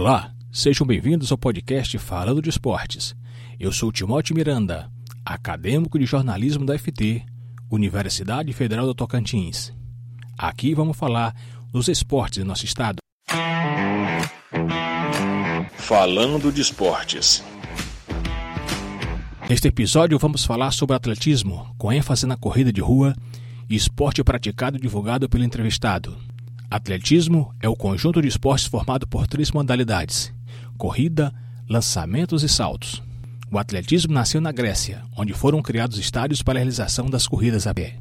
Olá, sejam bem-vindos ao podcast Falando de Esportes. Eu sou Timóteo Miranda, acadêmico de jornalismo da FT, Universidade Federal do Tocantins. Aqui vamos falar dos esportes em nosso estado. Falando de Esportes. Neste episódio vamos falar sobre atletismo, com ênfase na corrida de rua e esporte praticado e divulgado pelo entrevistado. Atletismo é o conjunto de esportes formado por três modalidades: corrida, lançamentos e saltos. O atletismo nasceu na Grécia, onde foram criados estádios para a realização das corridas a pé.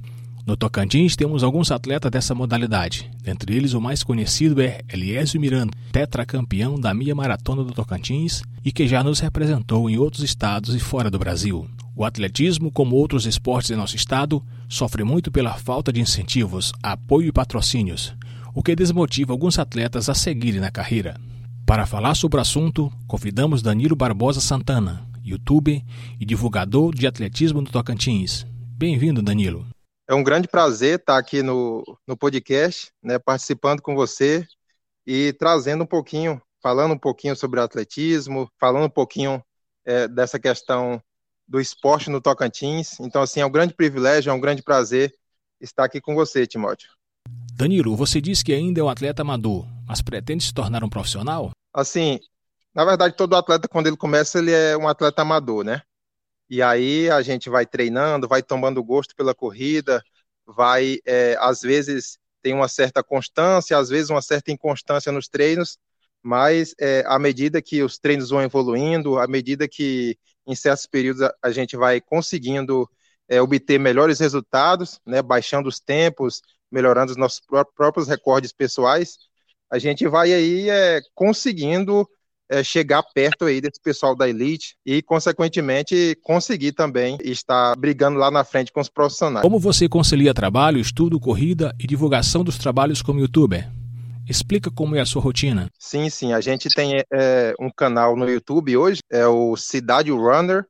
No Tocantins temos alguns atletas dessa modalidade. Dentre eles, o mais conhecido é Eliésio Miranda, tetracampeão da meia maratona do Tocantins e que já nos representou em outros estados e fora do Brasil. O atletismo, como outros esportes em nosso estado, sofre muito pela falta de incentivos, apoio e patrocínios, o que desmotiva alguns atletas a seguirem na carreira. Para falar sobre o assunto, convidamos Danilo Barbosa Santana, youtuber e divulgador de atletismo no Tocantins. Bem-vindo, Danilo. É um grande prazer estar aqui no, no podcast, né, participando com você e trazendo um pouquinho, falando um pouquinho sobre atletismo, falando um pouquinho é, dessa questão do esporte no Tocantins. Então, assim, é um grande privilégio, é um grande prazer estar aqui com você, Timóteo. Danilo, você disse que ainda é um atleta amador, mas pretende se tornar um profissional? Assim, na verdade, todo atleta, quando ele começa, ele é um atleta amador, né? E aí a gente vai treinando, vai tomando gosto pela corrida, vai, é, às vezes, tem uma certa constância, às vezes uma certa inconstância nos treinos, mas é, à medida que os treinos vão evoluindo, à medida que em certos períodos a, a gente vai conseguindo é, obter melhores resultados, né, baixando os tempos, melhorando os nossos próprios recordes pessoais, a gente vai aí é, conseguindo é, chegar perto aí desse pessoal da elite e, consequentemente, conseguir também estar brigando lá na frente com os profissionais. Como você concilia trabalho, estudo, corrida e divulgação dos trabalhos como youtuber? Explica como é a sua rotina. Sim, sim. A gente tem é, um canal no YouTube hoje, é o Cidade Runner.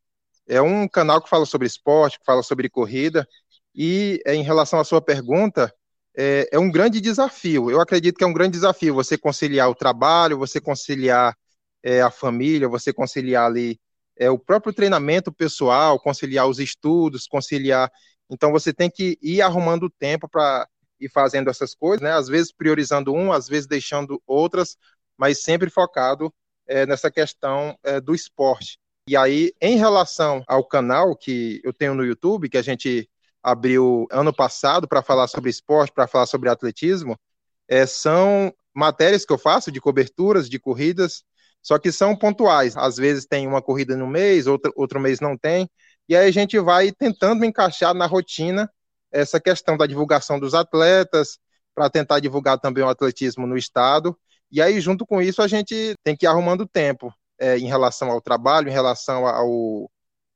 É um canal que fala sobre esporte, que fala sobre corrida. E é, em relação à sua pergunta, é, é um grande desafio. Eu acredito que é um grande desafio você conciliar o trabalho, você conciliar é, a família, você conciliar ali é, o próprio treinamento pessoal, conciliar os estudos, conciliar. Então você tem que ir arrumando tempo para ir fazendo essas coisas, né? Às vezes priorizando um, às vezes deixando outras, mas sempre focado é, nessa questão é, do esporte. E aí, em relação ao canal que eu tenho no YouTube, que a gente abriu ano passado para falar sobre esporte, para falar sobre atletismo, é, são matérias que eu faço de coberturas, de corridas, só que são pontuais. Às vezes tem uma corrida no mês, outro, outro mês não tem. E aí a gente vai tentando encaixar na rotina essa questão da divulgação dos atletas, para tentar divulgar também o atletismo no estado. E aí, junto com isso, a gente tem que ir arrumando tempo é, em relação ao trabalho, em relação ao,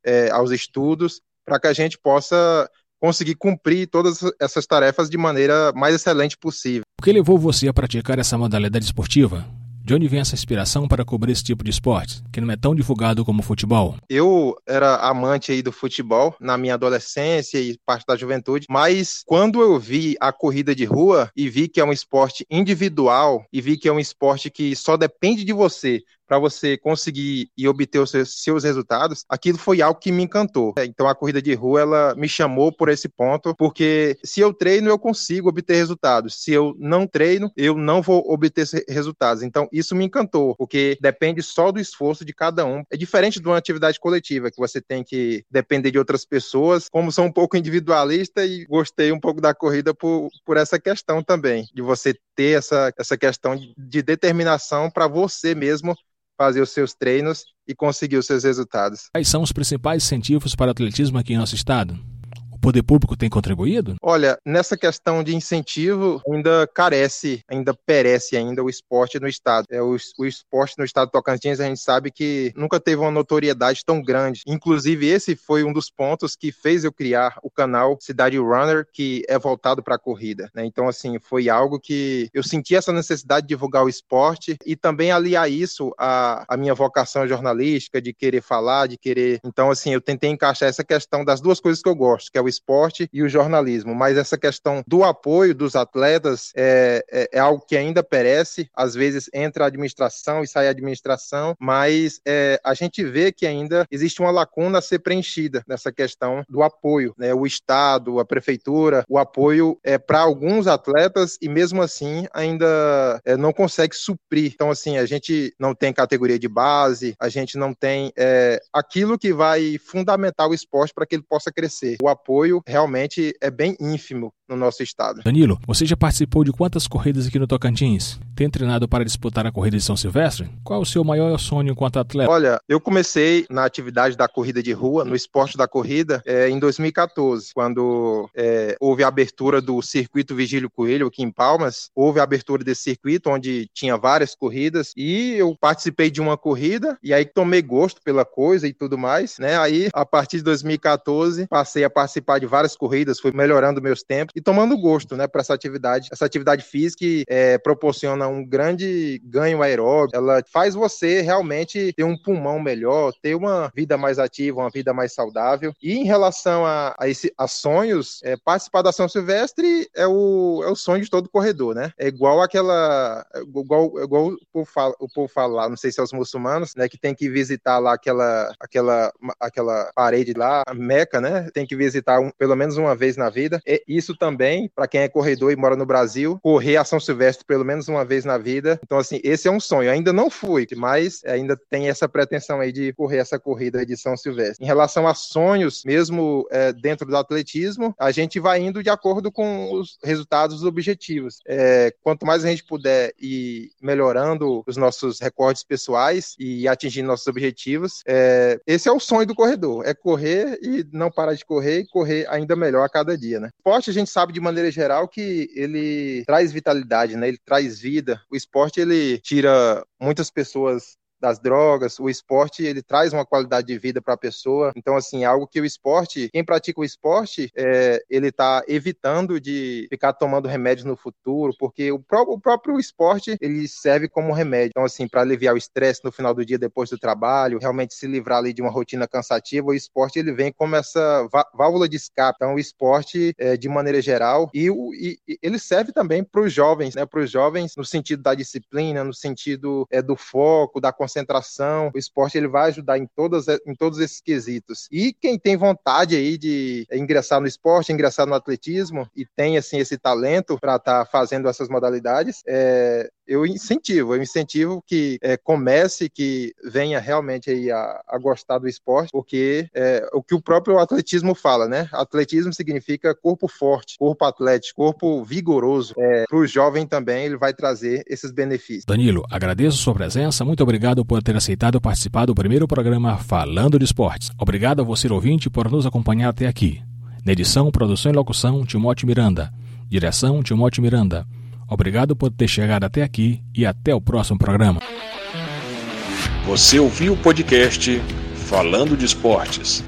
é, aos estudos, para que a gente possa conseguir cumprir todas essas tarefas de maneira mais excelente possível. O que levou você a praticar essa modalidade esportiva? De onde vem essa inspiração para cobrir esse tipo de esporte, que não é tão divulgado como o futebol? Eu era amante aí do futebol na minha adolescência e parte da juventude, mas quando eu vi a corrida de rua e vi que é um esporte individual e vi que é um esporte que só depende de você para você conseguir e obter os seus, resultados, aquilo foi algo que me encantou. É, então a corrida de rua ela me chamou por esse ponto, porque se eu treino eu consigo obter resultados. Se eu não treino, eu não vou obter resultados. Então isso me encantou, porque depende só do esforço de cada um. É diferente de uma atividade coletiva que você tem que depender de outras pessoas. Como sou um pouco individualista e gostei um pouco da corrida por, por essa questão também, de você ter essa, essa questão de determinação para você mesmo fazer os seus treinos e conseguir os seus resultados. Quais são os principais incentivos para o atletismo aqui em nosso estado? Poder público tem contribuído? Olha, nessa questão de incentivo, ainda carece, ainda perece ainda o esporte no estado. É, o, o esporte no estado Tocantins, a gente sabe que nunca teve uma notoriedade tão grande. Inclusive, esse foi um dos pontos que fez eu criar o canal Cidade Runner, que é voltado para a corrida. Né? Então, assim, foi algo que eu senti essa necessidade de divulgar o esporte e também aliar isso à, à minha vocação jornalística, de querer falar, de querer. Então, assim, eu tentei encaixar essa questão das duas coisas que eu gosto, que é o esporte e o jornalismo, mas essa questão do apoio dos atletas é, é, é algo que ainda perece, às vezes entra a administração e sai a administração, mas é, a gente vê que ainda existe uma lacuna a ser preenchida nessa questão do apoio, né? O Estado, a prefeitura, o apoio é para alguns atletas e mesmo assim ainda é, não consegue suprir. Então, assim, a gente não tem categoria de base, a gente não tem é, aquilo que vai fundamentar o esporte para que ele possa crescer. O apoio realmente é bem ínfimo no nosso estado. Danilo, você já participou de quantas corridas aqui no Tocantins? Tem treinado para disputar a corrida de São Silvestre? Qual o seu maior sonho enquanto atleta? Olha, eu comecei na atividade da corrida de rua, no esporte da corrida, é, em 2014, quando é, houve a abertura do circuito Vigílio Coelho aqui em Palmas. Houve a abertura desse circuito, onde tinha várias corridas, e eu participei de uma corrida, e aí tomei gosto pela coisa e tudo mais, né? Aí, a partir de 2014, passei a participar de várias corridas, fui melhorando meus tempos e tomando gosto, né, para essa atividade. Essa atividade física é, proporciona um grande ganho aeróbico, ela faz você realmente ter um pulmão melhor, ter uma vida mais ativa, uma vida mais saudável. E em relação a, a, esse, a sonhos, é, participar da São Silvestre é o, é o sonho de todo corredor, né? É igual aquela, igual, igual o povo fala, o povo fala lá, não sei se é os muçulmanos, né, que tem que visitar lá aquela, aquela, aquela parede lá, a Meca, né? Tem que visitar um, pelo menos uma vez na vida. Isso também, para quem é corredor e mora no Brasil, correr a São Silvestre pelo menos uma vez na vida. Então, assim, esse é um sonho. ainda não fui, mas ainda tem essa pretensão aí de correr essa corrida de São Silvestre. Em relação a sonhos, mesmo é, dentro do atletismo, a gente vai indo de acordo com os resultados dos objetivos. É, quanto mais a gente puder ir melhorando os nossos recordes pessoais e atingindo nossos objetivos, é, esse é o sonho do corredor, é correr e não parar de correr e correr ainda melhor a cada dia, né? Esporte a gente sabe de maneira geral que ele traz vitalidade, né? Ele traz vida. O esporte ele tira muitas pessoas das drogas, o esporte ele traz uma qualidade de vida para a pessoa. Então, assim, é algo que o esporte, quem pratica o esporte, é, ele está evitando de ficar tomando remédios no futuro, porque o, pró o, próprio esporte ele serve como remédio. Então, assim, para aliviar o estresse no final do dia depois do trabalho, realmente se livrar ali de uma rotina cansativa, o esporte ele vem como essa válvula de escape. Então, o esporte, é, de maneira geral, e, o, e ele serve também para os jovens, né? Para os jovens no sentido da disciplina, no sentido é, do foco, da concentração. O esporte ele vai ajudar em, todas, em todos esses quesitos. E quem tem vontade aí de ingressar no esporte, ingressar no atletismo e tem assim esse talento para estar tá fazendo essas modalidades, é, eu incentivo, eu incentivo que é, comece, que venha realmente aí a, a gostar do esporte, porque é o que o próprio atletismo fala, né? Atletismo significa corpo forte, corpo atlético, corpo vigoroso. É, Para o jovem também, ele vai trazer esses benefícios. Danilo, agradeço sua presença, muito obrigado por ter aceitado participar do primeiro programa Falando de Esportes. Obrigado a você, ouvinte, por nos acompanhar até aqui. Na edição, produção e locução, Timóteo Miranda. Direção, Timóteo Miranda. Obrigado por ter chegado até aqui e até o próximo programa. Você ouviu o podcast Falando de Esportes.